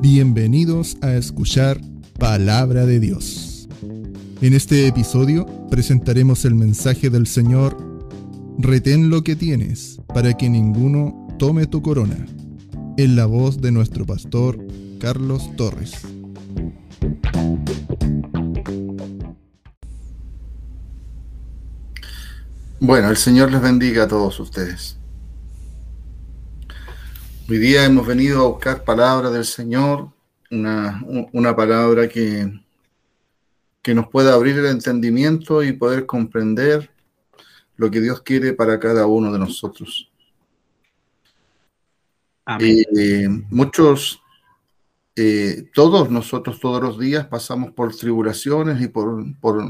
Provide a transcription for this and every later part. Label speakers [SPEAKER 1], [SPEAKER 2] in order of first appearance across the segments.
[SPEAKER 1] Bienvenidos a escuchar Palabra de Dios. En este episodio presentaremos el mensaje del Señor, Retén lo que tienes para que ninguno tome tu corona, en la voz de nuestro pastor Carlos Torres.
[SPEAKER 2] Bueno, el Señor les bendiga a todos ustedes. Hoy día hemos venido a buscar palabra del Señor, una, una palabra que, que nos pueda abrir el entendimiento y poder comprender lo que Dios quiere para cada uno de nosotros. Amén. Eh, muchos, eh, todos nosotros todos los días pasamos por tribulaciones y por, por,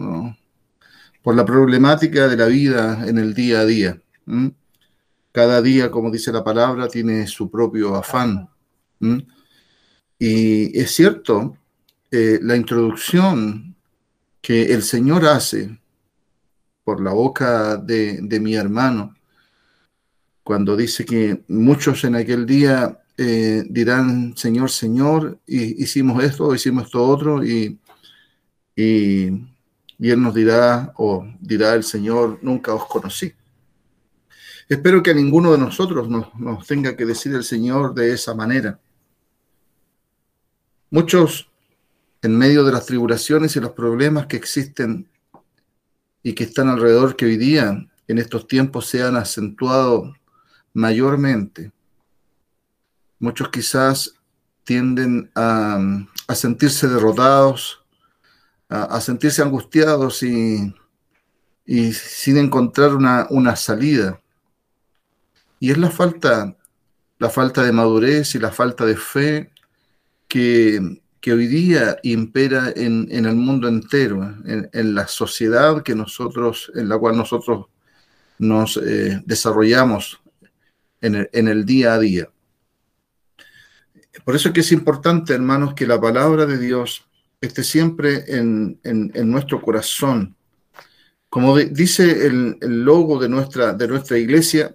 [SPEAKER 2] por la problemática de la vida en el día a día. Cada día, como dice la palabra, tiene su propio afán. Y es cierto, eh, la introducción que el Señor hace por la boca de, mi hermano, cuando dice que muchos en aquel día eh, dirán, Señor, Señor, hicimos esto, hicimos esto otro, y, y, y Él nos dirá, o dirá el Señor, nunca os conocí. Espero que a ninguno de nosotros nos, tenga que decir el Señor de esa manera. Muchos, en medio de las tribulaciones y los problemas que existen y que están alrededor, que hoy día, en estos tiempos, se han acentuado mayormente, muchos quizás tienden a, sentirse derrotados, a, sentirse angustiados y, sin encontrar una salida. Y es la falta, la falta de madurez y la falta de fe que, hoy día impera en, el mundo entero, en, la sociedad que nosotros, en la cual nosotros nos eh, desarrollamos en el, en el día a día. Por eso es que es importante, hermanos, que la palabra de Dios esté siempre en, nuestro corazón. Como dice el, el, logo de nuestra, de nuestra iglesia,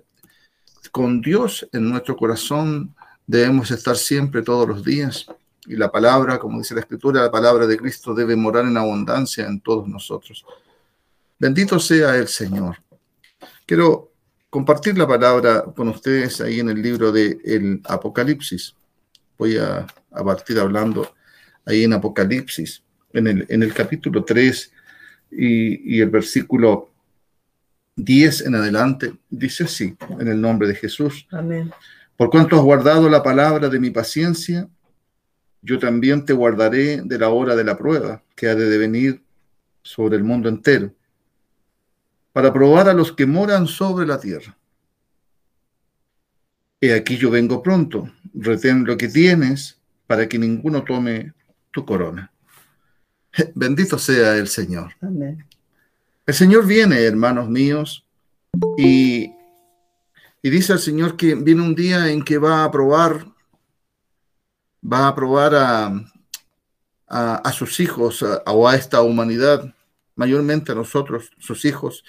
[SPEAKER 2] con Dios en nuestro corazón debemos estar siempre todos los días. Y la palabra, como dice la Escritura, la palabra de Cristo debe morar en abundancia en todos nosotros. Bendito sea el Señor. Quiero compartir la palabra con ustedes ahí en el libro del el Apocalipsis. Voy a, partir hablando ahí en Apocalipsis, en el, en el capítulo 3 y, y el versículo 10 en adelante, dice así, en el nombre de Jesús. Amén. Por cuanto has guardado la palabra de mi paciencia, yo también te guardaré de la hora de la prueba que ha de venir sobre el mundo entero, para probar a los que moran sobre la tierra. He aquí yo vengo pronto, retén lo que tienes para que ninguno tome tu corona. Bendito sea el Señor. Amén. El Señor viene, hermanos míos, y, dice al Señor que viene un día en que va a probar, va a probar a, sus hijos o a esta humanidad, mayormente a nosotros, sus hijos,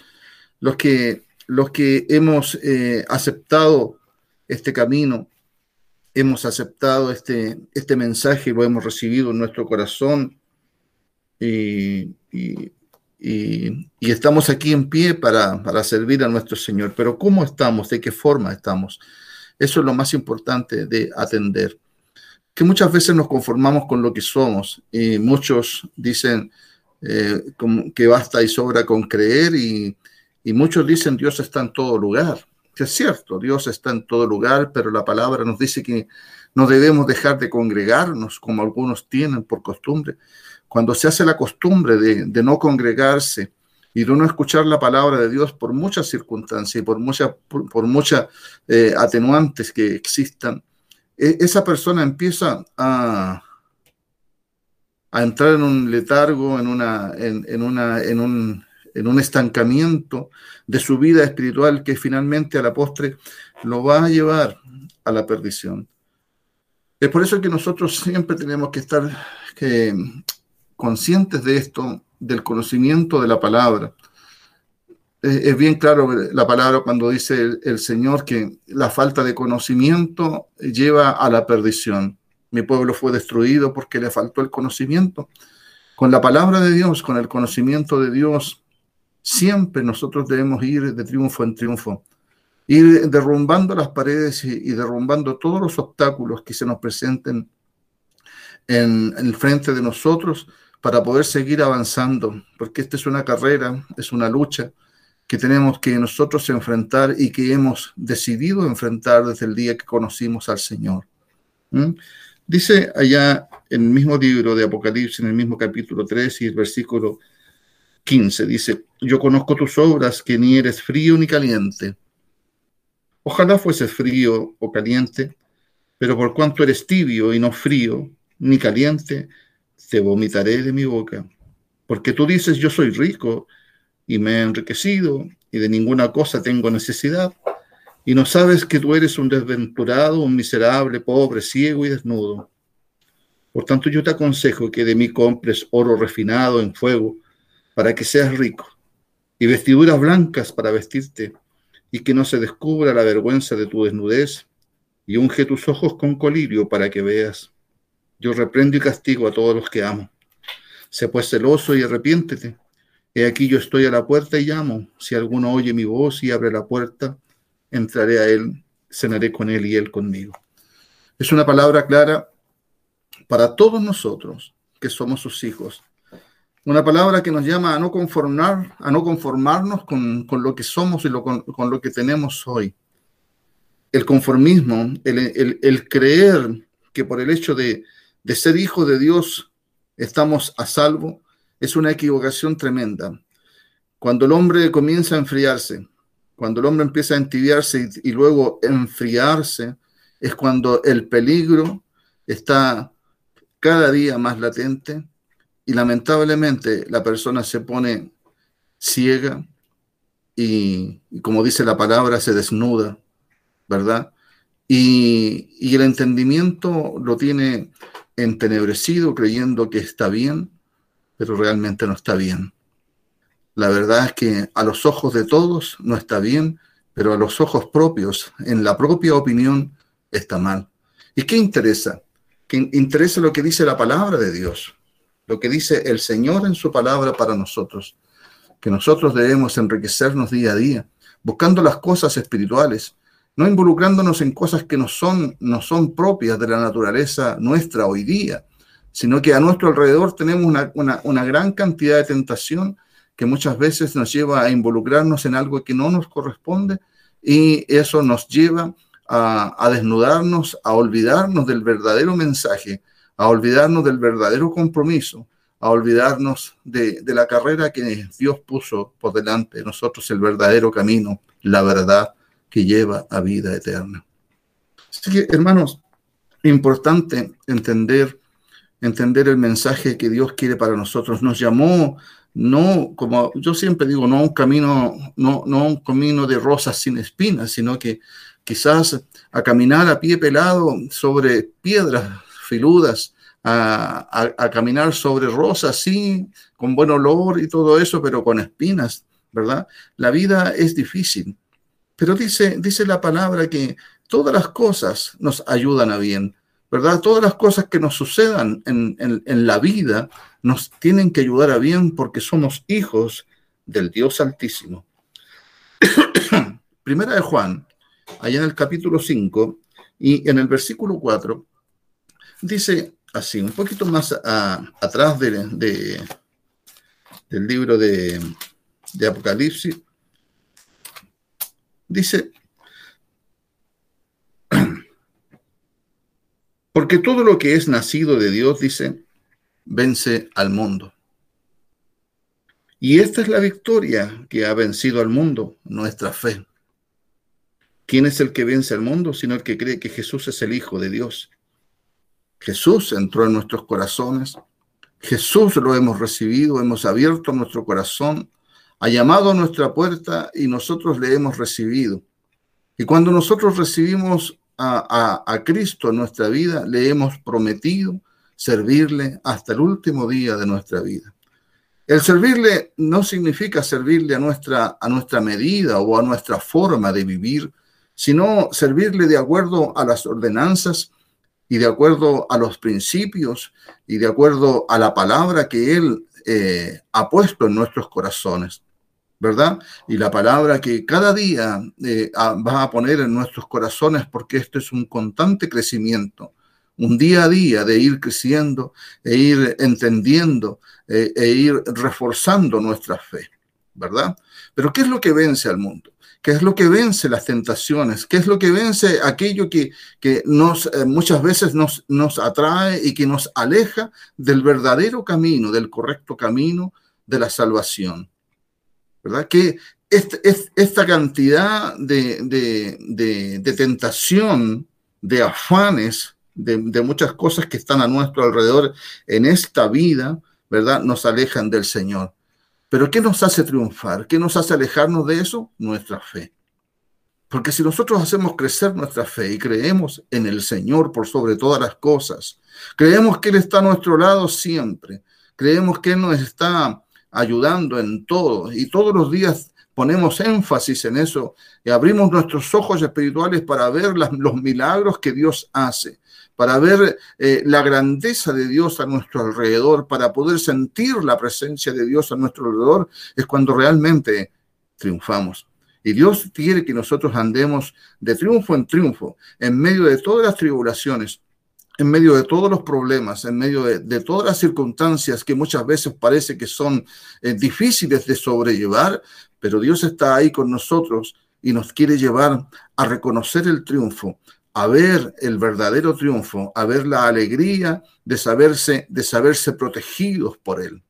[SPEAKER 2] los que, los que hemos eh, aceptado este camino, hemos aceptado este, este mensaje, lo hemos recibido en nuestro corazón y, y, estamos aquí en pie para, servir a nuestro Señor. Pero ¿cómo estamos? ¿De qué forma estamos? Eso es lo más importante de atender. Que muchas veces nos conformamos con lo que somos y muchos dicen eh, que basta y sobra con creer y, y muchos dicen Dios está en todo lugar. Que es cierto, Dios está en todo lugar, pero la palabra nos dice que no debemos dejar de congregarnos como algunos tienen por costumbre, cuando se hace la costumbre de, no congregarse y de no escuchar la palabra de Dios por muchas circunstancias y por, muchas por, muchas eh, atenuantes que existan, e, esa persona empieza a, a entrar en un letargo, en, una, en, una, en, un, en un estancamiento de su vida espiritual que finalmente a la postre lo va a llevar a la perdición. Es por eso que nosotros siempre tenemos que estar que, conscientes de esto, del conocimiento de la palabra. Es bien claro la palabra cuando dice el, Señor que la falta de conocimiento lleva a la perdición. Mi pueblo fue destruido porque le faltó el conocimiento. Con la palabra de Dios, con el conocimiento de Dios, siempre nosotros debemos ir de triunfo en triunfo, ir derrumbando las paredes y, derrumbando todos los obstáculos que se nos presenten en, en el frente de nosotros para poder seguir avanzando, porque esta es una carrera, es una lucha que tenemos que nosotros enfrentar y que hemos decidido enfrentar desde el día que conocimos al Señor. ¿Mm? Dice allá en el mismo libro de Apocalipsis, en el mismo capítulo 3 y el versículo 15, dice, yo conozco tus obras, que ni eres frío ni caliente. Ojalá fueses frío o caliente, pero por cuanto eres tibio y no frío ni caliente, te vomitaré de mi boca. Porque tú dices, yo soy rico y me he enriquecido y de ninguna cosa tengo necesidad, y no sabes que tú eres un desventurado, un miserable, pobre, ciego y desnudo. Por tanto, yo te aconsejo que de mí compres oro refinado en fuego, para que seas rico, y vestiduras blancas para vestirte, y que no se descubra la vergüenza de tu desnudez, y unge tus ojos con colirio para que veas. Yo reprendo y castigo a todos los que amo. Sé pues celoso y arrepiéntete. He aquí yo estoy a la puerta y llamo. Si alguno oye mi voz y abre la puerta, entraré a él, cenaré con él y él conmigo. Es una palabra clara para todos nosotros que somos sus hijos. Una palabra que nos llama a no conformar, a no conformarnos con, lo que somos y con, lo que tenemos hoy. El conformismo, el creer que por el hecho de, de ser hijo de Dios estamos a salvo, es una equivocación tremenda. Cuando el hombre comienza a enfriarse, cuando el hombre empieza a entibiarse y, luego enfriarse, es cuando el peligro está cada día más latente y lamentablemente la persona se pone ciega y, como dice la palabra, se desnuda, ¿verdad? Y, y, el entendimiento lo tiene entenebrecido creyendo que está bien, pero realmente no está bien. La verdad es que a los ojos de todos no está bien, pero a los ojos propios, en la propia opinión, está mal. ¿Y qué interesa? Que interesa lo que dice la palabra de Dios, lo que dice el Señor en su palabra para nosotros, que nosotros debemos enriquecernos día a día, buscando las cosas espirituales, no involucrándonos en cosas que no son, no son propias de la naturaleza nuestra hoy día, sino que a nuestro alrededor tenemos una, una, gran cantidad de tentación que muchas veces nos lleva a involucrarnos en algo que no nos corresponde y eso nos lleva a, a, desnudarnos, a olvidarnos del verdadero mensaje, a olvidarnos del verdadero compromiso, a olvidarnos de, de, la carrera que Dios puso por delante de nosotros, el verdadero camino, la verdad que lleva a vida eterna. Así que, hermanos, importante entender, entender el mensaje que Dios quiere para nosotros. Nos llamó, no, como yo siempre digo, no un camino, no, no un camino de rosas sin espinas, sino que quizás a caminar a pie pelado sobre piedras filudas, a, a, caminar sobre rosas, sí, con buen olor y todo eso, pero con espinas, ¿verdad? La vida es difícil. Pero dice, dice la palabra que todas las cosas nos ayudan a bien, ¿verdad? Todas las cosas que nos sucedan en, en, la vida nos tienen que ayudar a bien porque somos hijos del Dios Altísimo. Primera de Juan, allá en el capítulo 5 y en el versículo 4, dice así, un poquito más atrás de, de, del libro de, de Apocalipsis, Dice, porque todo lo que es nacido de Dios, dice, vence al mundo. Y esta es la victoria que ha vencido al mundo, nuestra fe. ¿Quién es el que vence al mundo? Sino el que cree que Jesús es el Hijo de Dios. Jesús entró en nuestros corazones. Jesús lo hemos recibido, hemos abierto nuestro corazón ha llamado a nuestra puerta y nosotros le hemos recibido. Y cuando nosotros recibimos a, Cristo en nuestra vida, le hemos prometido servirle hasta el último día de nuestra vida. El servirle no significa servirle a nuestra, a nuestra medida o a nuestra forma de vivir, sino servirle de acuerdo a las ordenanzas y de acuerdo a los principios y de acuerdo a la palabra que Él eh, ha puesto en nuestros corazones, ¿verdad? Y la palabra que cada día eh, va a poner en nuestros corazones porque esto es un constante crecimiento, un día a día de ir creciendo e ir entendiendo eh, e ir reforzando nuestra fe, ¿verdad? Pero ¿qué es lo que vence al mundo? ¿Qué es lo que vence las tentaciones? ¿Qué es lo que vence aquello que, que eh, muchas veces nos, nos atrae y que nos aleja del verdadero camino, del correcto camino de la salvación? ¿Verdad? Que esta, cantidad de, de, de, tentación, de afanes, de, de, muchas cosas que están a nuestro alrededor en esta vida, ¿verdad? Nos alejan del Señor. Pero ¿qué nos hace triunfar? ¿Qué nos hace alejarnos de eso? Nuestra fe. Porque si nosotros hacemos crecer nuestra fe y creemos en el Señor por sobre todas las cosas, creemos que Él está a nuestro lado siempre, creemos que Él nos está ayudando en todo y todos los días ponemos énfasis en eso y abrimos nuestros ojos espirituales para ver los milagros que Dios hace para ver eh, la grandeza de Dios a nuestro alrededor, para poder sentir la presencia de Dios a nuestro alrededor, es cuando realmente triunfamos. Y Dios quiere que nosotros andemos de triunfo en triunfo, en medio de todas las tribulaciones, en medio de todos los problemas, en medio de, todas las circunstancias que muchas veces parece que son eh, difíciles de sobrellevar, pero Dios está ahí con nosotros y nos quiere llevar a reconocer el triunfo, a ver el verdadero triunfo, a ver la alegría de saberse, de saberse protegidos por él.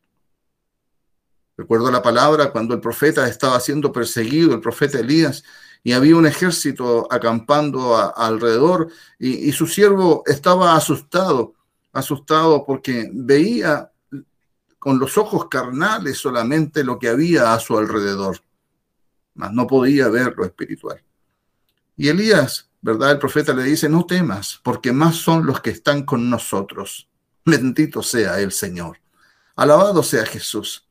[SPEAKER 2] Recuerdo la palabra cuando el profeta estaba siendo perseguido, el profeta Elías, y había un ejército acampando alrededor, y, su siervo estaba asustado, asustado porque veía con los ojos carnales solamente lo que había a su alrededor, mas no podía ver lo espiritual. Y Elías ¿verdad? El profeta le dice, no temas, porque más son los que están con nosotros. Bendito sea el Señor. Alabado sea Jesús.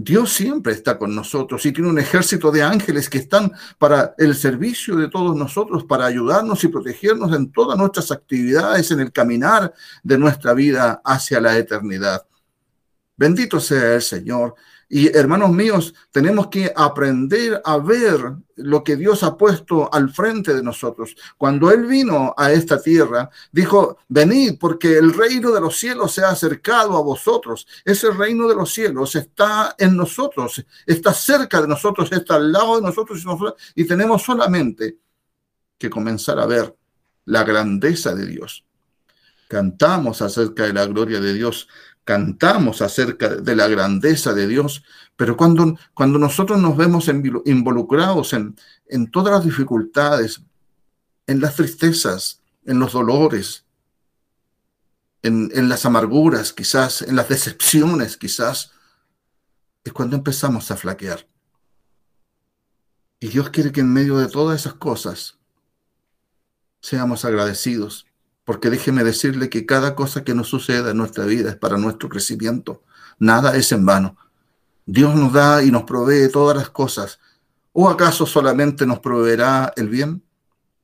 [SPEAKER 2] Dios siempre está con nosotros y tiene un ejército de ángeles que están para el servicio de todos nosotros, para ayudarnos y protegernos en todas nuestras actividades, en el caminar de nuestra vida hacia la eternidad. Bendito sea el Señor. Y hermanos míos, tenemos que aprender a ver lo que Dios ha puesto al frente de nosotros. Cuando Él vino a esta tierra, dijo, venid porque el reino de los cielos se ha acercado a vosotros. Ese reino de los cielos está en nosotros, está cerca de nosotros, está al lado de nosotros y, nosotros, y tenemos solamente que comenzar a ver la grandeza de Dios. Cantamos acerca de la gloria de Dios cantamos acerca de la grandeza de Dios, pero cuando, cuando nosotros nos vemos involucrados en, en todas las dificultades, en las tristezas, en los dolores, en, en, las amarguras quizás, en las decepciones quizás, es cuando empezamos a flaquear. Y Dios quiere que en medio de todas esas cosas seamos agradecidos porque déjeme decirle que cada cosa que nos suceda en nuestra vida es para nuestro crecimiento. Nada es en vano. Dios nos da y nos provee todas las cosas. ¿O acaso solamente nos proveerá el bien?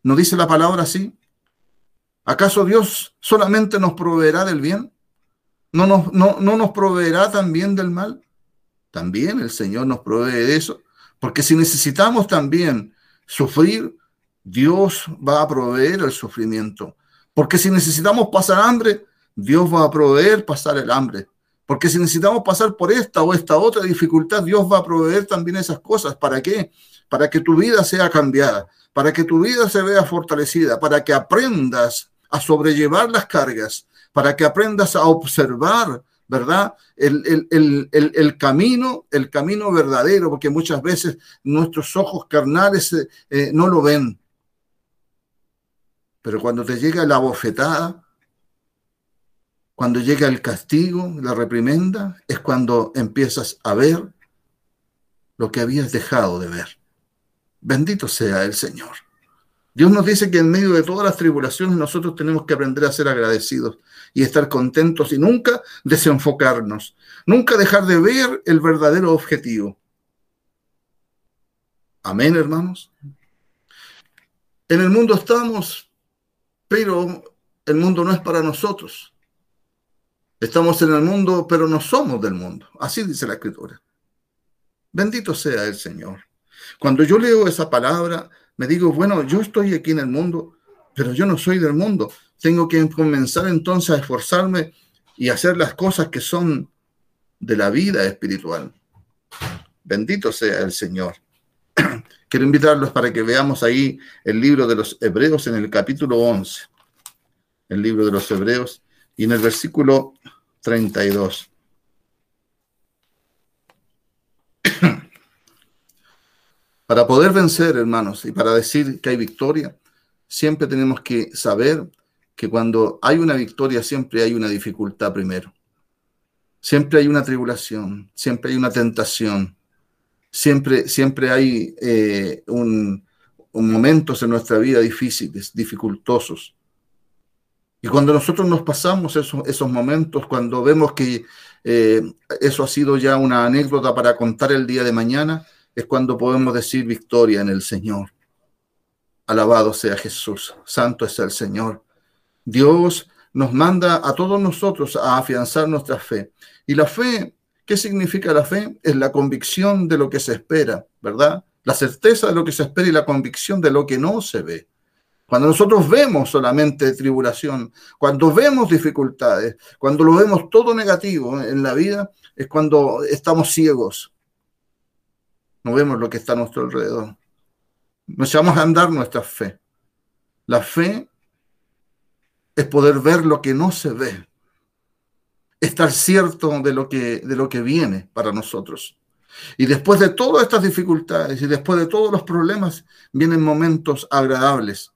[SPEAKER 2] ¿No dice la palabra así? ¿Acaso Dios solamente nos proveerá del bien? ¿No nos, no, no nos proveerá también del mal? También el Señor nos provee de eso. Porque si necesitamos también sufrir, Dios va a proveer el sufrimiento. Porque si necesitamos pasar hambre, Dios va a proveer pasar el hambre. Porque si necesitamos pasar por esta o esta otra dificultad, Dios va a proveer también esas cosas. ¿Para qué? Para que tu vida sea cambiada, para que tu vida se vea fortalecida, para que aprendas a sobrellevar las cargas, para que aprendas a observar, ¿verdad? El, el, camino, el camino verdadero, porque muchas veces nuestros ojos carnales eh, eh, no lo ven, pero cuando te llega la bofetada, cuando llega el castigo, la reprimenda, es cuando empiezas a ver lo que habías dejado de ver. Bendito sea el Señor. Dios nos dice que en medio de todas las tribulaciones nosotros tenemos que aprender a ser agradecidos y estar contentos y nunca desenfocarnos, nunca dejar de ver el verdadero objetivo. Amén, hermanos. En el mundo estamos pero el mundo no es para nosotros. Estamos en el mundo, pero no somos del mundo. Así dice la escritura. Bendito sea el Señor. Cuando yo leo esa palabra, me digo, bueno, yo estoy aquí en el mundo, pero yo no soy del mundo. Tengo que comenzar entonces a esforzarme y hacer las cosas que son de la vida espiritual. Bendito sea el Señor. Quiero invitarlos para que veamos ahí el libro de los Hebreos en el capítulo 11. El libro de los Hebreos y en el versículo 32. Para poder vencer, hermanos, y para decir que hay victoria, siempre tenemos que saber que cuando hay una victoria siempre hay una dificultad primero. Siempre hay una tribulación, siempre hay una tentación, siempre, siempre hay eh, un, momentos en nuestra vida difíciles, dificultosos. Y cuando nosotros nos pasamos esos, esos momentos, cuando vemos que eh, eso ha sido ya una anécdota para contar el día de mañana, es cuando podemos decir victoria en el Señor. Alabado sea Jesús, santo es el Señor. Dios nos manda a todos nosotros a afianzar nuestra fe. Y la fe, ¿qué significa la fe? Es la convicción de lo que se espera, ¿verdad? La certeza de lo que se espera y la convicción de lo que no se ve. Cuando nosotros vemos solamente tribulación, cuando vemos dificultades, cuando lo vemos todo negativo en la vida, es cuando estamos ciegos. No vemos lo que está a nuestro alrededor. Nos echamos a andar nuestra fe. La fe es poder ver lo que no se ve, estar cierto de lo que, de lo que viene para nosotros. Y después de todas estas dificultades y después de todos los problemas, vienen momentos agradables.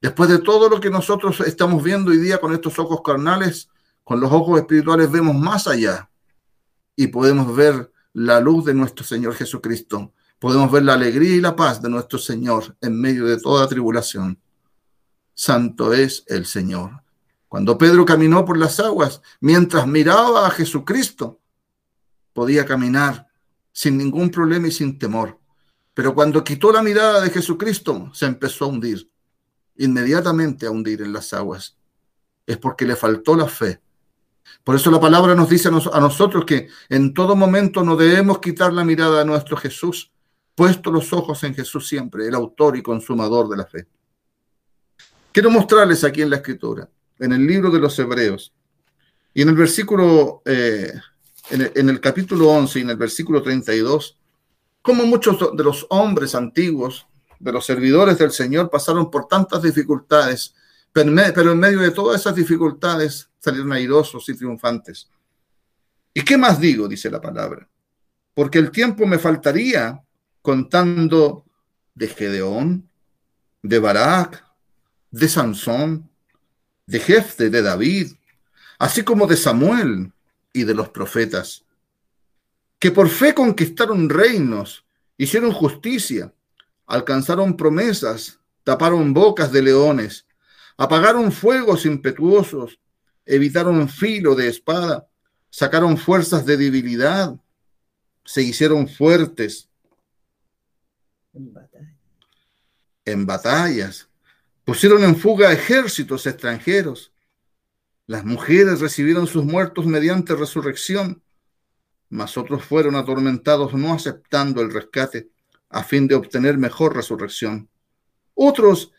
[SPEAKER 2] Después de todo lo que nosotros estamos viendo hoy día con estos ojos carnales, con los ojos espirituales vemos más allá y podemos ver la luz de nuestro Señor Jesucristo. Podemos ver la alegría y la paz de nuestro Señor en medio de toda tribulación santo es el Señor. Cuando Pedro caminó por las aguas, mientras miraba a Jesucristo, podía caminar sin ningún problema y sin temor. Pero cuando quitó la mirada de Jesucristo, se empezó a hundir, inmediatamente a hundir en las aguas. Es porque le faltó la fe. Por eso la palabra nos dice a, nosotros que en todo momento no debemos quitar la mirada a nuestro Jesús, puesto los ojos en Jesús siempre, el autor y consumador de la fe. Quiero mostrarles aquí en la escritura, en el libro de los Hebreos, y en el versículo, eh, en, el, capítulo 11 y en el versículo 32, cómo muchos de los hombres antiguos, de los servidores del Señor, pasaron por tantas dificultades, pero en medio de todas esas dificultades salieron airosos y triunfantes. ¿Y qué más digo? Dice la palabra. Porque el tiempo me faltaría contando de Gedeón, de Barak, de Sansón, de Jefte, de David, así como de Samuel y de los profetas, que por fe conquistaron reinos, hicieron justicia, alcanzaron promesas, taparon bocas de leones, apagaron fuegos impetuosos, evitaron filo de espada, sacaron fuerzas de debilidad, se hicieron fuertes en batallas Pusieron en fuga ejércitos extranjeros. Las mujeres recibieron sus muertos mediante resurrección, mas otros fueron atormentados no aceptando el rescate a fin de obtener mejor resurrección. Otros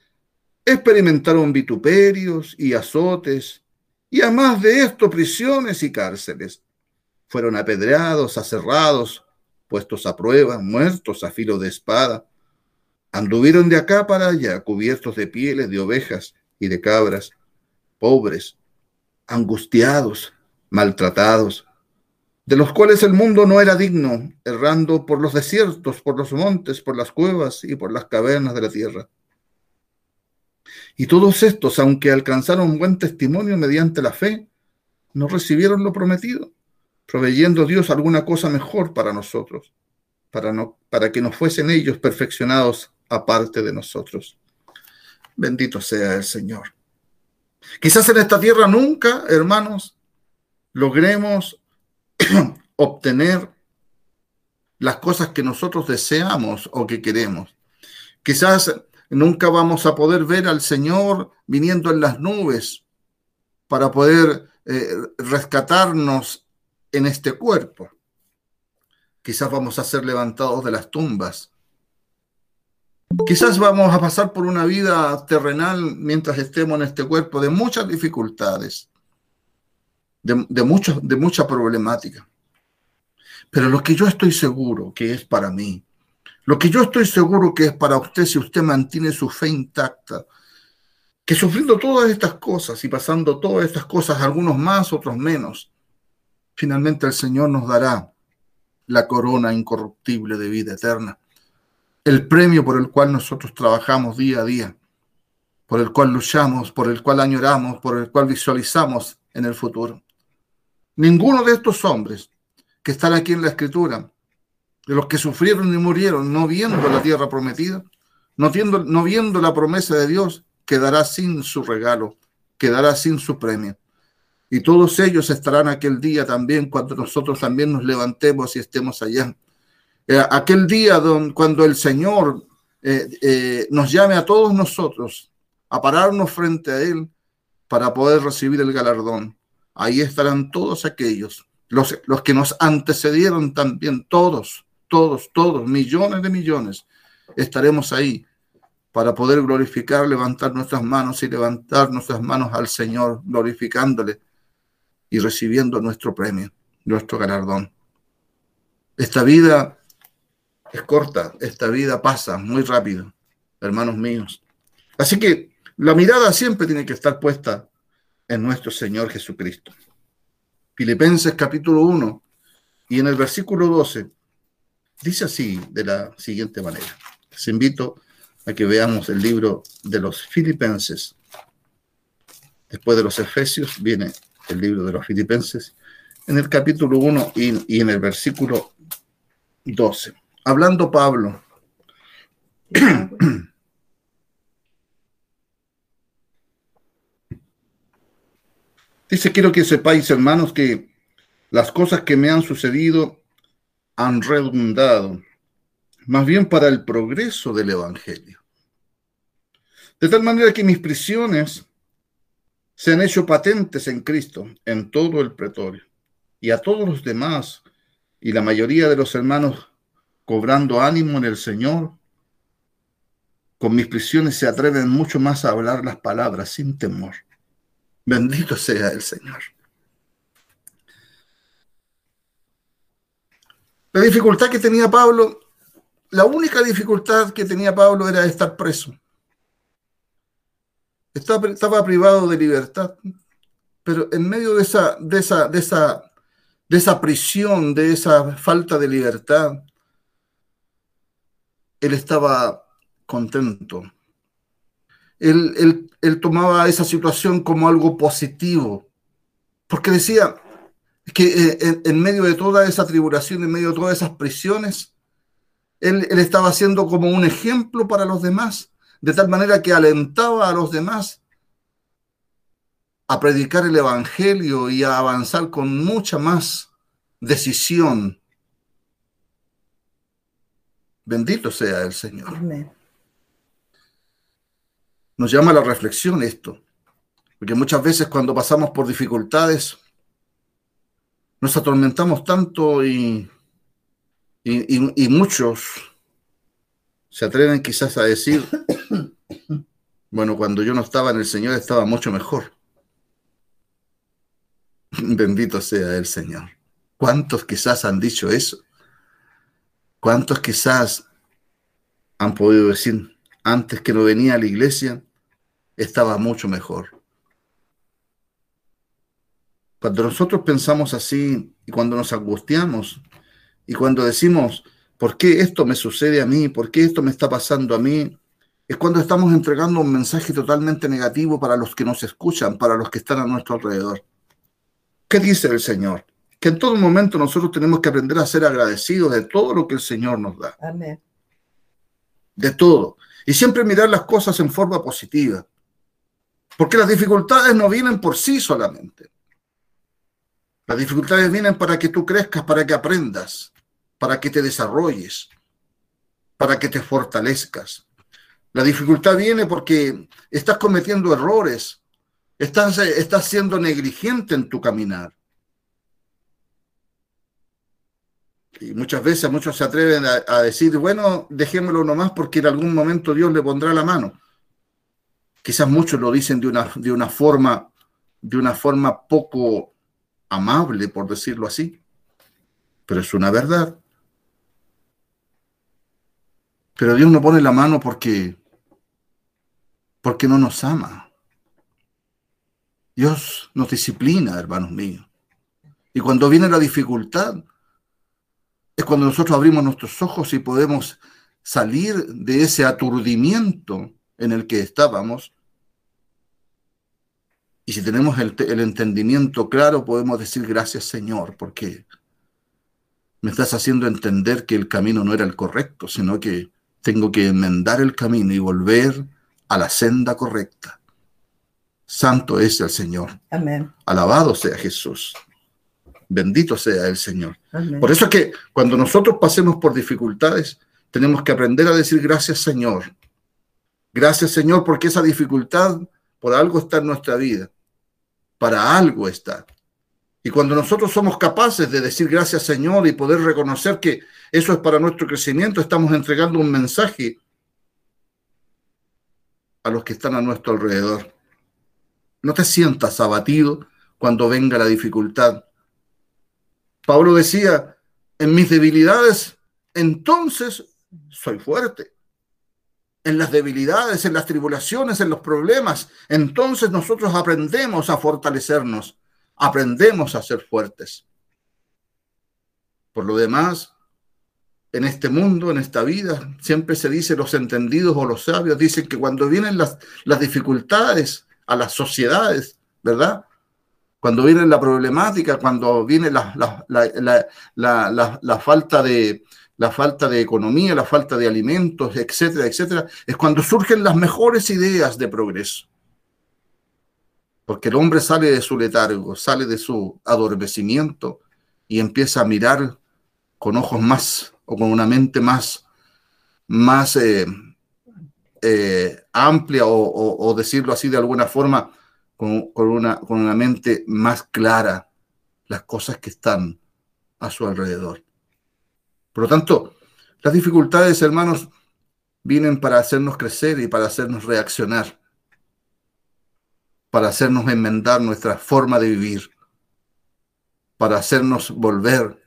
[SPEAKER 2] experimentaron vituperios y azotes, y además de esto prisiones y cárceles. Fueron apedreados, aserrados, puestos a prueba, muertos a filo de espada Anduvieron de acá para allá, cubiertos de pieles de ovejas y de cabras, pobres, angustiados, maltratados, de los cuales el mundo no era digno, errando por los desiertos, por los montes, por las cuevas y por las cavernas de la tierra. Y todos estos, aunque alcanzaron buen testimonio mediante la fe, no recibieron lo prometido, proveyendo Dios alguna cosa mejor para nosotros, para, no, para que no fuesen ellos perfeccionados aparte de nosotros. Bendito sea el Señor. Quizás en esta tierra nunca, hermanos, logremos obtener las cosas que nosotros deseamos o que queremos. Quizás Nunca vamos a poder ver al Señor viniendo en las nubes para poder eh, rescatarnos en este cuerpo. Quizás vamos a ser levantados de las tumbas. Quizás vamos a pasar por una vida terrenal mientras estemos en este cuerpo de muchas dificultades, de, de, de mucha problemática. Pero lo que yo estoy seguro que es para mí, lo que yo estoy seguro que es para usted si usted mantiene su fe intacta, que sufriendo todas estas cosas y pasando todas estas cosas, algunos más, otros menos, finalmente el Señor nos dará la corona incorruptible de vida eterna, el premio por el cual nosotros trabajamos día a día, por el cual luchamos, por el cual añoramos, por el cual visualizamos en el futuro. Ninguno de estos hombres que están aquí en la escritura de los que sufrieron y murieron no viendo la tierra prometida, no viendo, no viendo la promesa de Dios, quedará sin su regalo, quedará sin su premio. Y todos ellos estarán aquel día también cuando nosotros también nos levantemos y estemos allá. Eh, aquel día don, cuando el Señor eh, eh, nos llame a todos nosotros a pararnos frente a Él para poder recibir el galardón. Ahí estarán todos aquellos, los, los que nos antecedieron también, todos, todos, todos, millones de millones, estaremos ahí para poder glorificar, levantar nuestras manos y levantar nuestras manos al Señor, glorificándole y recibiendo nuestro premio, nuestro galardón. Esta vida es corta, esta vida pasa muy rápido, hermanos míos. Así que la mirada siempre tiene que estar puesta en nuestro Señor Jesucristo. Filipenses capítulo 1 y en el versículo 12 Dice así, de la siguiente manera. Les invito a que veamos el libro de los filipenses. Después de los efesios viene el libro de los filipenses en el capítulo 1 y, y en el versículo 12. Hablando Pablo. Dice, quiero que sepáis, hermanos, que las cosas que me han sucedido han redundado más bien para el progreso del Evangelio. De tal manera que mis prisiones se han hecho patentes en Cristo, en todo el pretorio, y a todos los demás, y la mayoría de los hermanos cobrando ánimo en el Señor, con mis prisiones se atreven mucho más a hablar las palabras sin temor. Bendito sea el Señor. La dificultad que tenía Pablo, la única dificultad que tenía Pablo era estar preso. Estaba, privado de libertad, pero en medio de esa, de esa, de esa, de esa prisión, de esa falta de libertad, él estaba contento. Él, él, él, tomaba esa situación como algo positivo, porque decía, que eh, en, medio de toda esa tribulación, en medio de todas esas prisiones, él, él estaba siendo como un ejemplo para los demás, de tal manera que alentaba a los demás a predicar el Evangelio y a avanzar con mucha más decisión. Bendito sea el Señor. Nos llama a la reflexión esto, porque muchas veces cuando pasamos por dificultades, nos atormentamos tanto y, y, muchos se atreven quizás a decir, bueno, cuando yo no estaba en el Señor estaba mucho mejor. Bendito sea el Señor. ¿Cuántos quizás han dicho eso? ¿Cuántos quizás han podido decir, antes que no venía a la iglesia, estaba mucho mejor? Cuando nosotros pensamos así y cuando nos angustiamos y cuando decimos, ¿por qué esto me sucede a mí? ¿Por qué esto me está pasando a mí? Es cuando estamos entregando un mensaje totalmente negativo para los que nos escuchan, para los que están a nuestro alrededor. ¿Qué dice el Señor? Que en todo momento nosotros tenemos que aprender a ser agradecidos de todo lo que el Señor nos da. Amén. De todo. Y siempre mirar las cosas en forma positiva. Porque las dificultades no vienen por sí solamente. Las dificultades vienen para que tú crezcas, para que aprendas, para que te desarrolles, para que te fortalezcas, La dificultad viene porque estás cometiendo errores, estás, estás siendo negligente en tu caminar. Y muchas veces muchos se atreven a, decir, bueno, dejémoslo nomás porque en algún momento Dios le pondrá la mano. Quizás muchos lo dicen de una, de una forma, de una forma poco amable, por decirlo así. Pero es una verdad. Pero Dios no pone la mano porque, porque no nos ama. Dios nos disciplina, hermanos míos. Y cuando viene la dificultad, es cuando nosotros abrimos nuestros ojos y podemos salir de ese aturdimiento en el que estábamos. Y si tenemos el, entendimiento claro, podemos decir gracias Señor, porque me estás haciendo entender que el camino no era el correcto, sino que tengo que enmendar el camino y volver a la senda correcta. Santo es el Señor.
[SPEAKER 3] Amén.
[SPEAKER 2] Alabado sea Jesús. Bendito sea el Señor. Por eso es que cuando nosotros pasemos por dificultades, tenemos que aprender a decir gracias Señor. Gracias Señor porque esa dificultad por algo está en nuestra vida. Para algo está. Y cuando nosotros somos capaces de decir gracias Señor y poder reconocer que eso es para nuestro crecimiento, estamos entregando un mensaje a los que están a nuestro alrededor. No te sientas abatido cuando venga la dificultad. Pablo decía, en mis debilidades, entonces soy fuerte. En las debilidades, en las tribulaciones, en los problemas, entonces nosotros aprendemos a fortalecernos, aprendemos a ser fuertes. Por lo demás, en este mundo, en esta vida, siempre se dice, los entendidos o los sabios dicen que cuando vienen las, las dificultades a las sociedades, ¿verdad? Cuando viene la problemática, cuando viene la, falta de, la falta de economía, la falta de alimentos, etcétera, etcétera, es cuando surgen las mejores ideas de progreso. Porque el hombre sale de su letargo, sale de su adormecimiento y empieza a mirar con ojos más o con una mente más, más eh, eh, amplia o decirlo así de alguna forma, con, una, con una mente más clara las cosas que están a su alrededor. Por lo tanto, las dificultades, hermanos, vienen para hacernos crecer y para hacernos reaccionar, para hacernos enmendar nuestra forma de vivir, para hacernos volver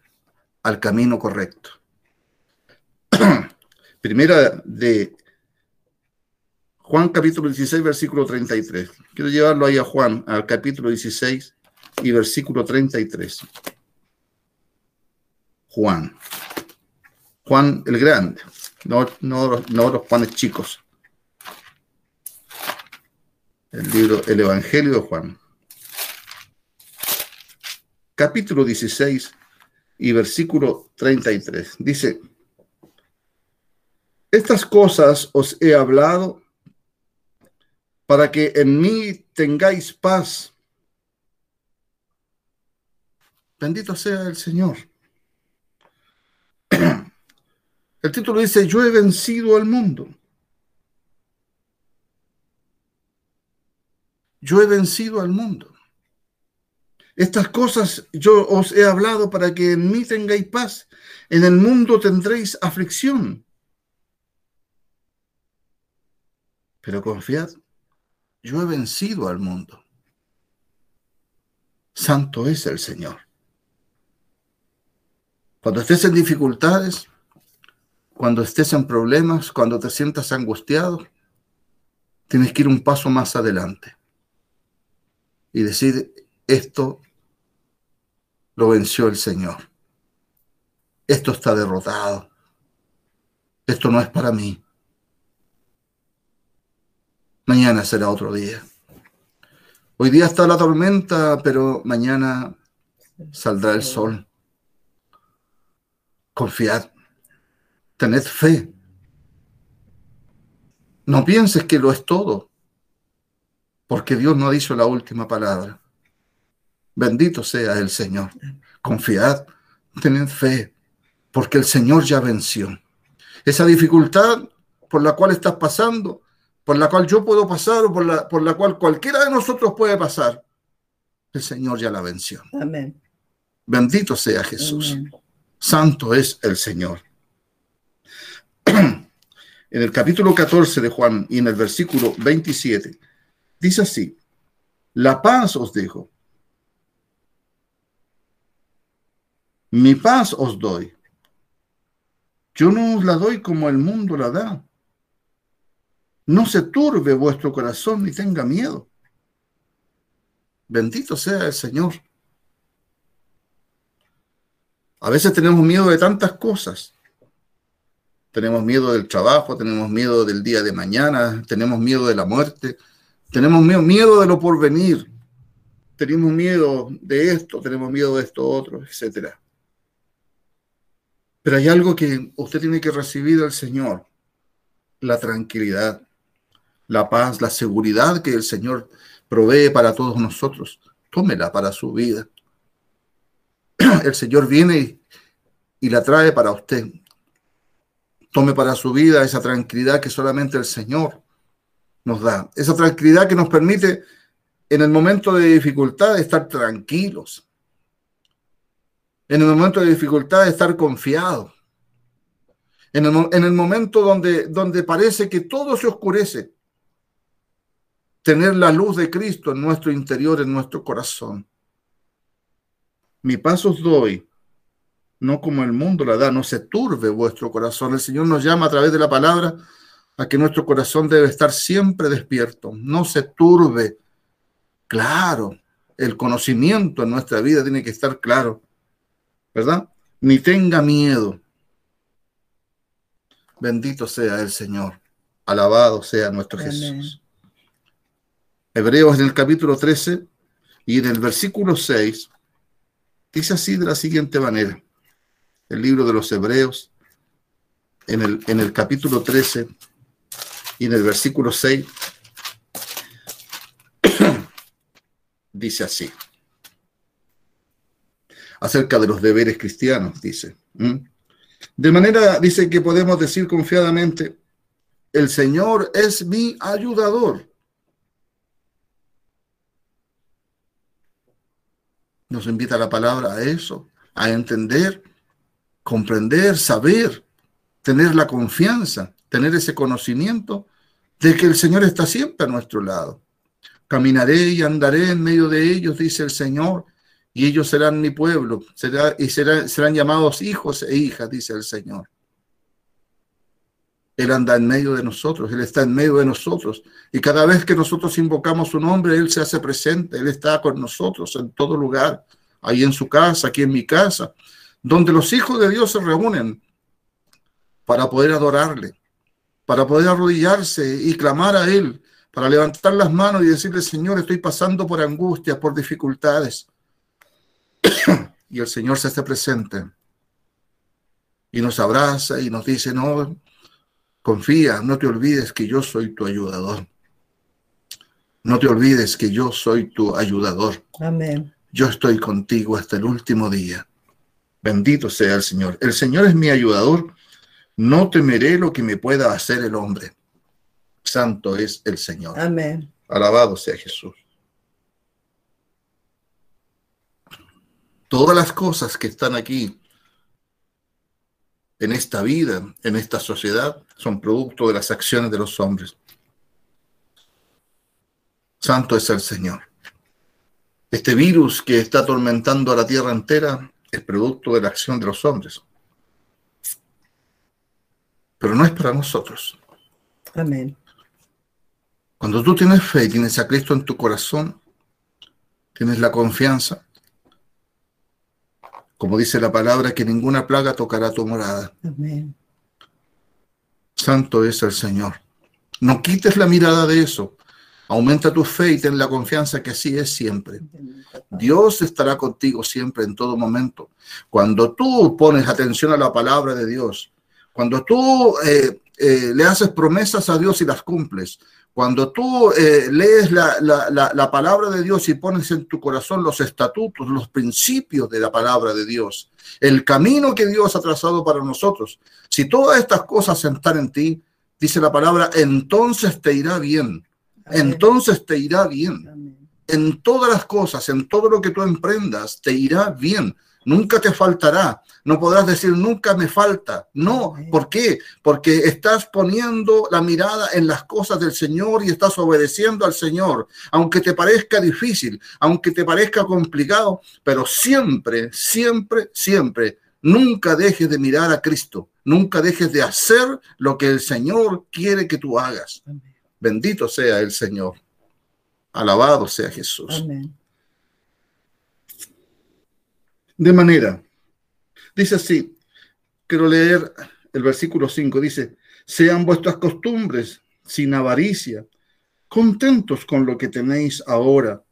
[SPEAKER 2] al camino correcto. Primera de Juan capítulo 16, versículo 33. Quiero llevarlo ahí a Juan, al capítulo 16 y versículo 33. Juan. Juan el Grande, no, no, no los Juanes chicos. El libro, el Evangelio de Juan. Capítulo 16 y versículo 33. Dice, estas cosas os he hablado para que en mí tengáis paz. Bendito sea el Señor. El título dice, yo he vencido al mundo. Yo he vencido al mundo. Estas cosas yo os he hablado para que en mí tengáis paz. En el mundo tendréis aflicción. Pero confiad, yo he vencido al mundo. Santo es el Señor. Cuando estés en dificultades, cuando estés en problemas, cuando te sientas angustiado, tienes que ir un paso más adelante y decir, esto lo venció el Señor. Esto está derrotado. Esto no es para mí. Mañana será otro día. Hoy día está la tormenta, pero mañana saldrá el sol. Confiad, tened fe. No pienses que lo es todo, porque Dios no ha dicho la última palabra. Bendito sea el Señor. Confiad, tened fe, porque el Señor ya venció. Esa dificultad por la cual estás pasando, por la cual yo puedo pasar o por la, por la cual cualquiera de nosotros puede pasar, el Señor ya la venció. Amén. Bendito sea Jesús. Santo es el Señor. en el capítulo 14 de Juan y en el versículo 27, dice así, la paz os dejo. Mi paz os doy. Yo no os la doy como el mundo la da. No se turbe vuestro corazón ni tenga miedo. Bendito sea el Señor. A veces tenemos miedo de tantas cosas. Tenemos miedo del trabajo, tenemos miedo del día de mañana, tenemos miedo de la muerte, tenemos miedo de lo porvenir, tenemos miedo de esto, tenemos miedo de esto otro, etc. Pero hay algo que usted tiene que recibir del Señor, la tranquilidad, la paz, la seguridad que el Señor provee para todos nosotros. Tómela para su vida. El Señor viene y, la trae para usted. Tome para su vida esa tranquilidad que solamente el Señor nos da. Esa tranquilidad que nos permite en el momento de dificultad estar tranquilos. En el momento de dificultad estar confiados. En el, en el momento donde, donde parece que todo se oscurece tener la luz de Cristo en nuestro interior, en nuestro corazón. Mi paso os doy, no como el mundo la da, no se turbe vuestro corazón. El Señor nos llama a través de la palabra a que nuestro corazón debe estar siempre despierto, no se turbe. Claro, el conocimiento en nuestra vida tiene que estar claro, ¿verdad? Ni tenga miedo. Bendito sea el Señor. Alabado sea nuestro Jesús. Hebreos en el capítulo 13 y en el versículo 6 dice así de la siguiente manera. El libro de los Hebreos en el, en el capítulo 13 y en el versículo 6 dice así. Acerca de los deberes cristianos, dice. De manera, dice que podemos decir confiadamente, el Señor es mi ayudador. Nos invita la palabra a eso, a entender, comprender, saber, tener la confianza, tener ese conocimiento de que el Señor está siempre a nuestro lado. Caminaré y andaré en medio de ellos, dice el Señor, y ellos serán mi pueblo, será, y serán llamados hijos e hijas, dice el Señor. Él anda en medio de nosotros, Él está en medio de nosotros. Y cada vez que nosotros invocamos su nombre, Él se hace presente, Él está con nosotros en todo lugar, ahí en su casa, aquí en mi casa, donde los hijos de Dios se reúnen para poder adorarle, para poder arrodillarse y clamar a Él, para levantar las manos y decirle, Señor, estoy pasando por angustias, por dificultades. y el Señor se hace presente y nos abraza y nos dice, no, Confía, no te olvides que yo soy tu ayudador. No te olvides que yo soy tu ayudador. Amén. Yo estoy contigo hasta el último día. Bendito sea el Señor. El Señor es mi ayudador. No temeré lo que me pueda hacer el hombre. Santo es el Señor. Amén. Alabado sea Jesús. Todas las cosas que están aquí en esta vida, en esta sociedad, son producto de las acciones de los hombres. Santo es el Señor. Este virus que está atormentando a la tierra entera es producto de la acción de los hombres. Pero no es para nosotros. Amén. Cuando tú tienes fe y tienes a Cristo en tu corazón, tienes la confianza, como dice la palabra, que ninguna plaga tocará tu morada. Amén. Santo es el Señor. No quites la mirada de eso. Aumenta tu fe y ten la confianza que así es siempre. Dios estará contigo siempre, en todo momento. Cuando tú pones atención a la palabra de Dios, cuando tú eh, eh, le haces promesas a Dios y las cumples, cuando tú eh, lees la, palabra de Dios y pones en tu corazón los estatutos, los principios de la palabra de Dios, el camino que Dios ha trazado para nosotros, si todas estas cosas están en ti, dice la palabra, entonces te irá bien. Entonces te irá bien. En todas las cosas, en todo lo que tú emprendas, te irá bien. Nunca te faltará. No podrás decir nunca me falta. No, ¿por qué? Porque estás poniendo la mirada en las cosas del Señor y estás obedeciendo al Señor. Aunque te parezca difícil, aunque te parezca complicado, pero siempre, siempre, siempre, nunca dejes de mirar a Cristo. Nunca dejes de hacer lo que el Señor quiere que tú hagas. Bendito sea el Señor. Alabado sea Jesús. Amén. De manera, dice así, quiero leer el versículo 5, dice, sean vuestras costumbres sin avaricia, contentos con lo que tenéis ahora,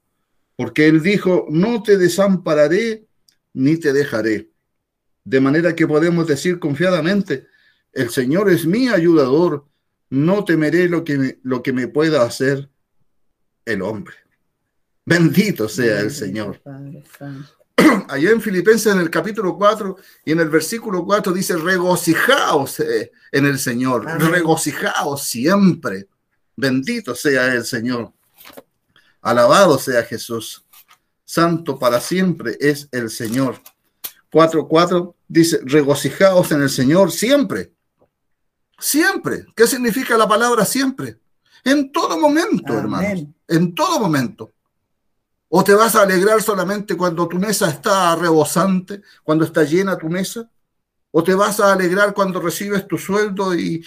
[SPEAKER 2] porque él dijo, no te desampararé ni te dejaré. De manera que podemos decir confiadamente, el Señor es mi ayudador, no temeré lo que me, lo que me pueda hacer el hombre. Bendito sea el Señor. Allá en Filipenses en el capítulo 4 y en el versículo 4 dice, regocijaos eh, en el Señor, regocijaos siempre. Bendito sea el Señor. Alabado sea Jesús. Santo para siempre es el Señor. 4.4 dice, regocijaos en el Señor siempre. Siempre. ¿Qué significa la palabra siempre? En todo momento, hermanos. En todo momento. ¿O te vas a alegrar solamente cuando tu mesa está rebosante, cuando está llena tu mesa? ¿O te vas a alegrar cuando recibes tu sueldo y,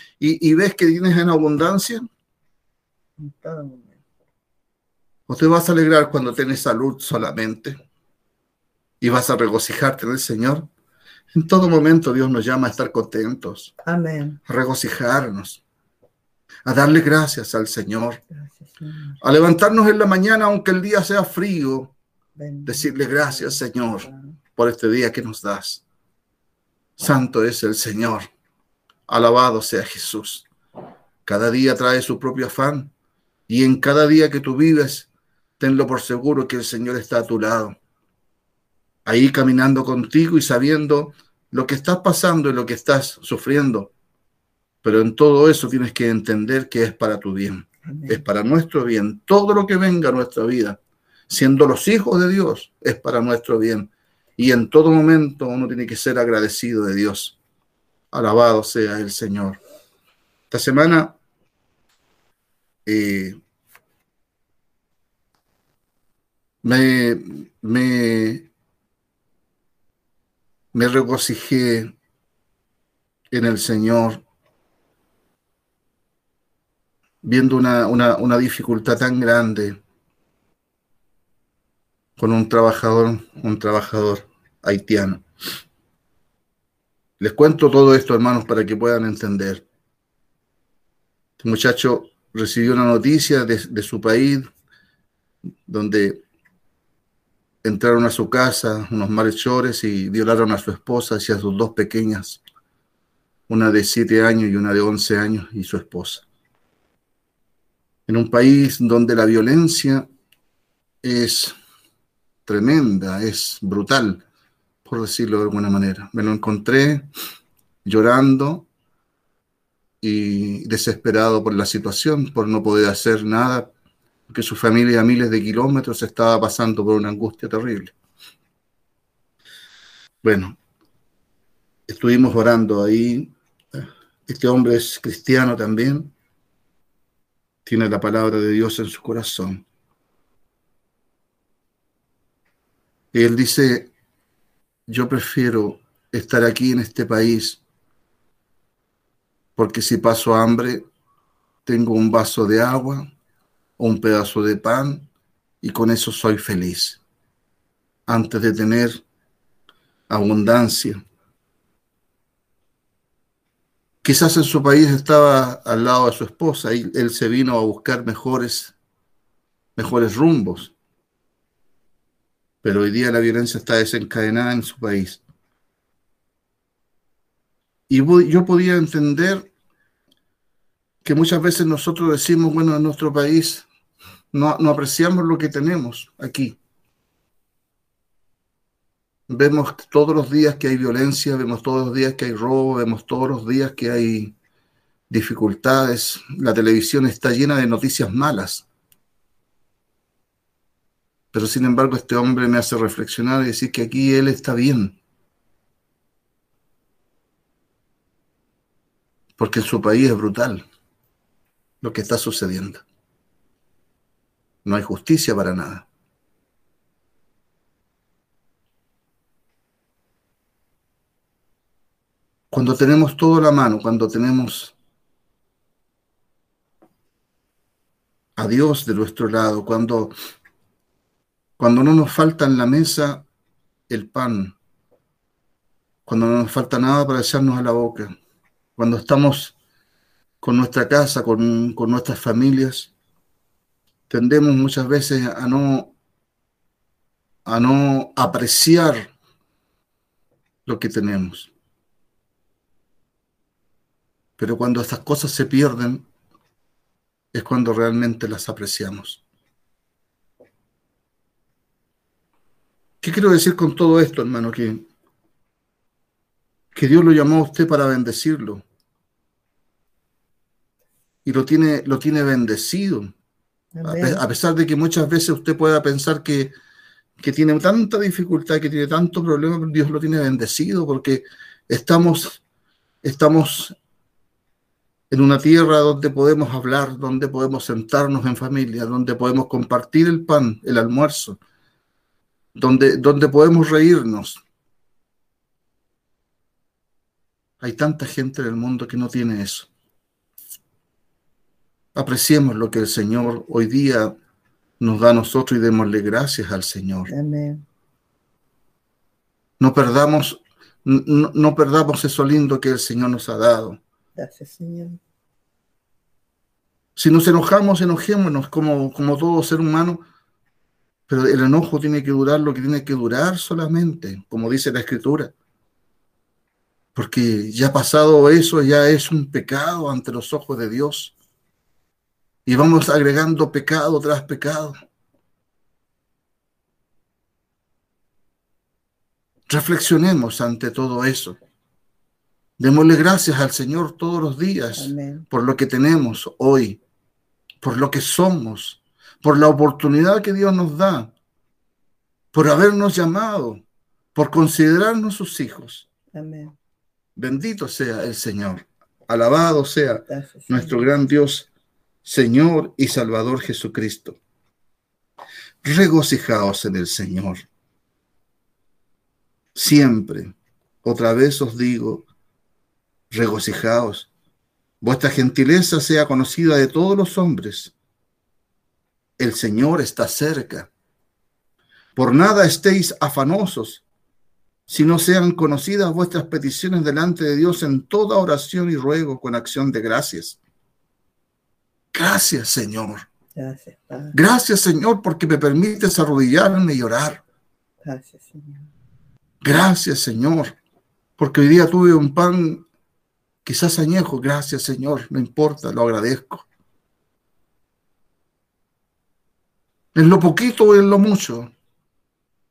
[SPEAKER 2] ves que tienes en abundancia? ¿O te vas a alegrar cuando tienes salud solamente? y vas a regocijarte en el Señor. En todo momento Dios nos llama a estar contentos.
[SPEAKER 3] Amén.
[SPEAKER 2] A regocijarnos. A darle gracias al Señor. A levantarnos en la mañana aunque el día sea frío. Decirle gracias Señor por este día que nos das. Santo es el Señor. Alabado sea Jesús. Cada día trae su propio afán. Y en cada día que tú vives, tenlo por seguro que el Señor está a tu lado ahí caminando contigo y sabiendo lo que estás pasando y lo que estás sufriendo. Pero en todo eso tienes que entender que es para tu bien, es para nuestro bien. Todo lo que venga a nuestra vida, siendo los hijos de Dios, es para nuestro bien. Y en todo momento uno tiene que ser agradecido de Dios. Alabado sea el Señor. Esta semana eh, me, me me regocijé en el Señor, viendo una, dificultad tan grande con un trabajador, un trabajador haitiano. Les cuento todo esto, hermanos, para que puedan entender. Este muchacho recibió una noticia de, de su país donde entraron a su casa unos malhechores y violaron a su esposa y a sus dos pequeñas, una de siete años y una de once años y su esposa. En un país donde la violencia es tremenda, es brutal, por decirlo de alguna manera. Me lo encontré llorando y desesperado por la situación, por no poder hacer nada que su familia a miles de kilómetros estaba pasando por una angustia terrible. Bueno, estuvimos orando ahí. Este hombre es cristiano también. Tiene la palabra de Dios en su corazón. Él dice, yo prefiero estar aquí en este país porque si paso hambre, tengo un vaso de agua un pedazo de pan y con eso soy feliz. Antes de tener abundancia. Quizás en su país estaba al lado de su esposa y él se vino a buscar mejores, mejores rumbos. Pero hoy día la violencia está desencadenada en su país. Y yo podía entender que muchas veces nosotros decimos, bueno, en nuestro país no, apreciamos lo que tenemos aquí. Vemos todos los días que hay violencia, vemos todos los días que hay robo, vemos todos los días que hay dificultades, la televisión está llena de noticias malas. Pero sin embargo este hombre me hace reflexionar y decir que aquí él está bien. Porque en su país es brutal lo que está sucediendo. No hay justicia para nada. Cuando tenemos todo a la mano, cuando tenemos a Dios de nuestro lado, cuando, cuando no nos falta en la mesa el pan, cuando no nos falta nada para echarnos a la boca, cuando estamos con nuestra casa, con, con nuestras familias, tendemos muchas veces a no, a no apreciar lo que tenemos. Pero cuando estas cosas se pierden, es cuando realmente las apreciamos. ¿Qué quiero decir con todo esto, hermano? Que, que Dios lo llamó a usted para bendecirlo. Y lo tiene, lo tiene bendecido. A, pesar de que muchas veces usted pueda pensar que, que tiene tanta dificultad, que tiene tanto problema, Dios lo tiene bendecido porque estamos, estamos en una tierra donde podemos hablar, donde podemos sentarnos en familia, donde podemos compartir el pan, el almuerzo, donde, donde podemos reírnos. Hay tanta gente en el mundo que no tiene eso. Apreciemos lo que el Señor hoy día nos da a nosotros y démosle gracias al Señor. No perdamos, no, no perdamos eso lindo que el Señor nos ha dado. Gracias, Señor. Si nos enojamos, enojémonos como, como todo ser humano, pero el enojo tiene que durar lo que tiene que durar solamente, como dice la Escritura. Porque ya pasado eso, ya es un pecado ante los ojos de Dios. Y vamos agregando pecado tras pecado. Reflexionemos ante todo eso. Démosle gracias al Señor todos los días por lo que tenemos hoy, por lo que somos, por la oportunidad que Dios nos da, por habernos llamado, por considerarnos sus hijos. Amén. Bendito sea el Señor. Alabado sea nuestro gran Dios, Señor y Salvador Jesucristo. Regocijaos en el Señor. Siempre, otra vez os digo, regocijaos. Vuestra gentileza sea conocida de todos los hombres. El Señor está cerca. Por nada estéis afanosos, sino sean conocidas vuestras peticiones delante de Dios en toda oración y ruego con acción de gracias. Gracias, Señor. Gracias, Gracias, Señor, porque me permites arrodillarme y orar. Gracias, Señor. Gracias, Señor, porque hoy día tuve un pan Quizás añejo, gracias Señor, no importa, lo agradezco. En lo poquito o en lo mucho,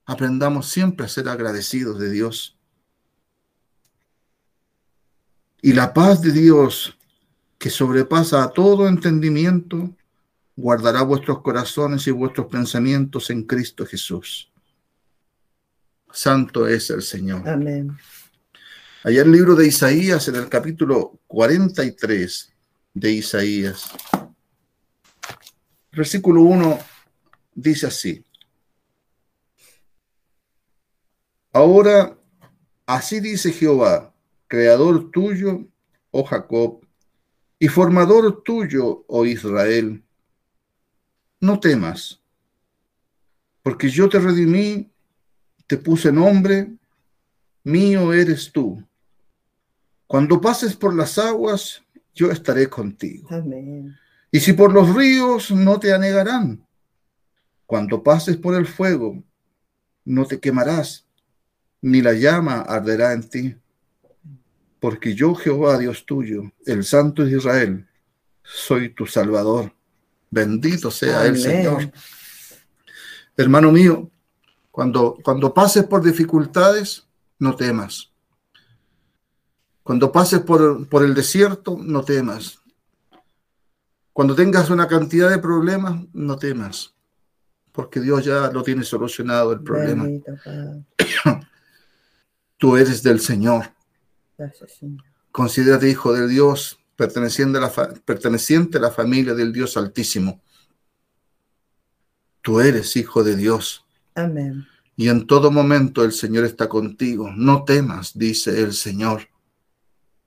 [SPEAKER 2] aprendamos siempre a ser agradecidos de Dios. Y la paz de Dios, que sobrepasa a todo entendimiento, guardará vuestros corazones y vuestros pensamientos en Cristo Jesús. Santo es el Señor. Amén. Allá en el libro de Isaías, en el capítulo 43 de Isaías, versículo 1 dice así. Ahora, así dice Jehová, creador tuyo, oh Jacob, y formador tuyo, oh Israel. No temas, porque yo te redimí, te puse nombre, mío eres tú. Cuando pases por las aguas, yo estaré contigo. Y si por los ríos, no te anegarán. Cuando pases por el fuego, no te quemarás, ni la llama arderá en ti. Porque yo, Jehová, Dios tuyo, el Santo de Israel, soy tu Salvador. Bendito sea el Señor. Hermano mío, cuando, cuando pases por dificultades, no temas Cuando pases por, por el desierto, no temas. Cuando tengas una cantidad de problemas, no temas, porque Dios ya lo tiene solucionado el problema. Tú eres del Señor. Considérate hijo de Dios, perteneciente a, la perteneciente a la familia del Dios Altísimo. Tú eres hijo de Dios.
[SPEAKER 3] Amén.
[SPEAKER 2] Y en todo momento el Señor está contigo. No temas, dice el Señor.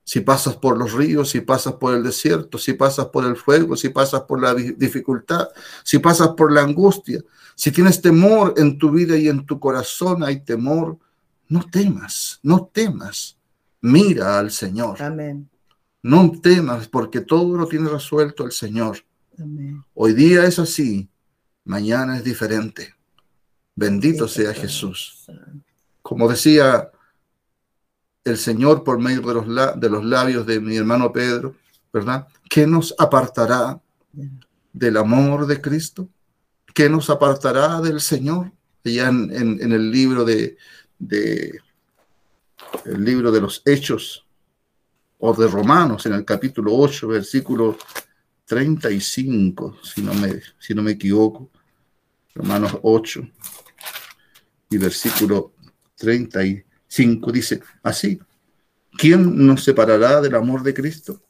[SPEAKER 2] Si pasas por los ríos, si pasas por el desierto, si pasas por el fuego, si pasas por la dificultad, si pasas por la angustia, si tienes temor en tu vida y en tu corazón hay temor, no temas, no temas. Mira al Señor.
[SPEAKER 3] Amén.
[SPEAKER 2] No temas porque todo lo tiene resuelto el Señor.
[SPEAKER 3] Amén.
[SPEAKER 2] Hoy día es así, mañana es diferente. Bendito sea Jesús. Como decía el Señor por medio de los, de los labios de mi hermano Pedro, ¿verdad? ¿Qué nos apartará del amor de Cristo? ¿Qué nos apartará del Señor? Ya en, en, el libro de, de, el libro de los Hechos o de Romanos, en el capítulo 8, versículo 35, si no me, si no me equivoco. Romanos 8 y versículo 35 dice así, ¿quién nos separará del amor de Cristo?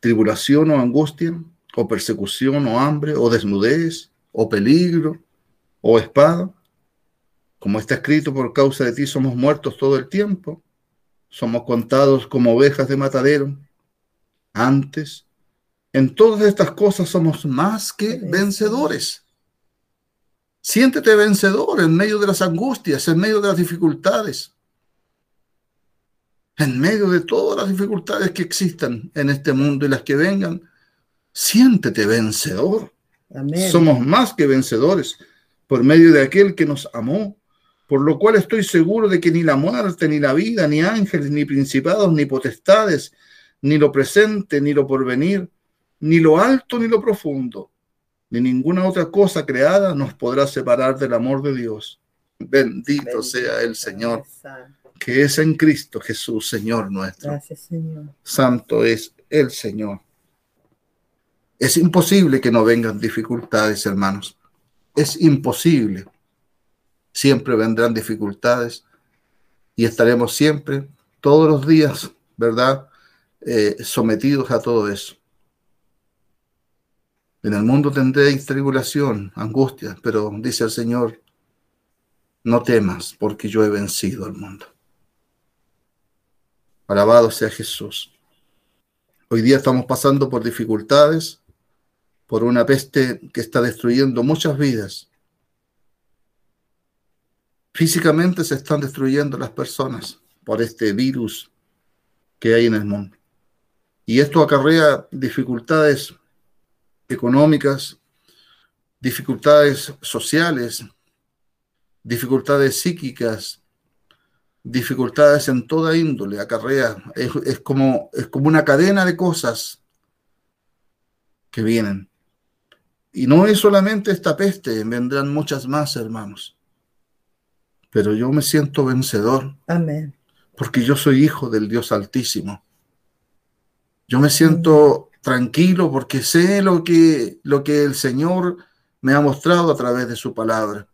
[SPEAKER 2] ¿Tribulación o angustia? ¿O persecución o hambre? ¿O desnudez? ¿O peligro? ¿O espada? Como está escrito, por causa de ti somos muertos todo el tiempo. Somos contados como ovejas de matadero. Antes, en todas estas cosas somos más que vencedores Siéntete vencedor en medio de las angustias, en medio de las dificultades, en medio de todas las dificultades que existan en este mundo y las que vengan. Siéntete vencedor. Somos más que vencedores por medio de aquel que nos amó, por lo cual estoy seguro de que ni la muerte, ni la vida, ni ángeles, ni principados, ni potestades, ni lo presente, ni lo porvenir, ni lo alto, ni lo profundo ni ninguna otra cosa creada nos podrá separar del amor de Dios. Bendito, sea el Señor, que es en Cristo Jesús, Señor nuestro.
[SPEAKER 3] Gracias, Señor.
[SPEAKER 2] Santo es el Señor. Es imposible que no vengan dificultades, hermanos. Es imposible. Siempre vendrán dificultades y estaremos siempre, todos los días, ¿verdad? Eh, sometidos a todo eso. En el mundo tendréis tribulación, angustia, pero dice el Señor, no temas, porque yo he vencido al mundo. Alabado sea Jesús. Hoy día estamos pasando por dificultades, por una peste que está destruyendo muchas vidas. Físicamente se están destruyendo las personas por este virus que hay en el mundo. Y esto acarrea dificultades económicas, dificultades sociales, dificultades psíquicas, dificultades en toda índole, acarrea, es, como, es como una cadena de cosas que vienen. Y no es solamente esta peste, vendrán muchas más, hermanos. Pero yo me siento vencedor.
[SPEAKER 3] Amén.
[SPEAKER 2] Porque yo soy hijo del Dios Altísimo. Yo me siento tranquilo porque sé lo que, lo que el Señor me ha mostrado a través de su palabra.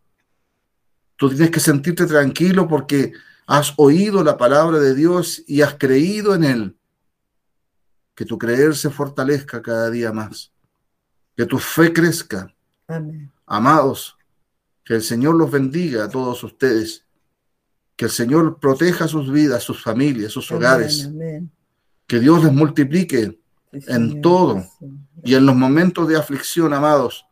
[SPEAKER 2] Tú tienes que sentirte tranquilo porque has oído la palabra de Dios y has creído en Él. Que tu creer se fortalezca cada día más. Que tu fe crezca.
[SPEAKER 3] Amén.
[SPEAKER 2] Amados, que el Señor los bendiga a todos ustedes. Que el Señor proteja sus vidas, sus familias, sus hogares.
[SPEAKER 3] Amén.
[SPEAKER 2] Que Dios les multiplique en todo y en los momentos de aflicción, amados,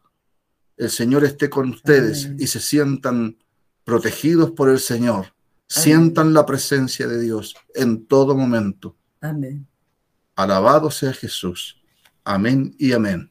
[SPEAKER 2] el Señor esté con ustedes y se sientan protegidos por el Señor. Sientan la presencia de Dios en todo momento.
[SPEAKER 3] Amén.
[SPEAKER 2] Alabado sea Jesús. Amén y amén.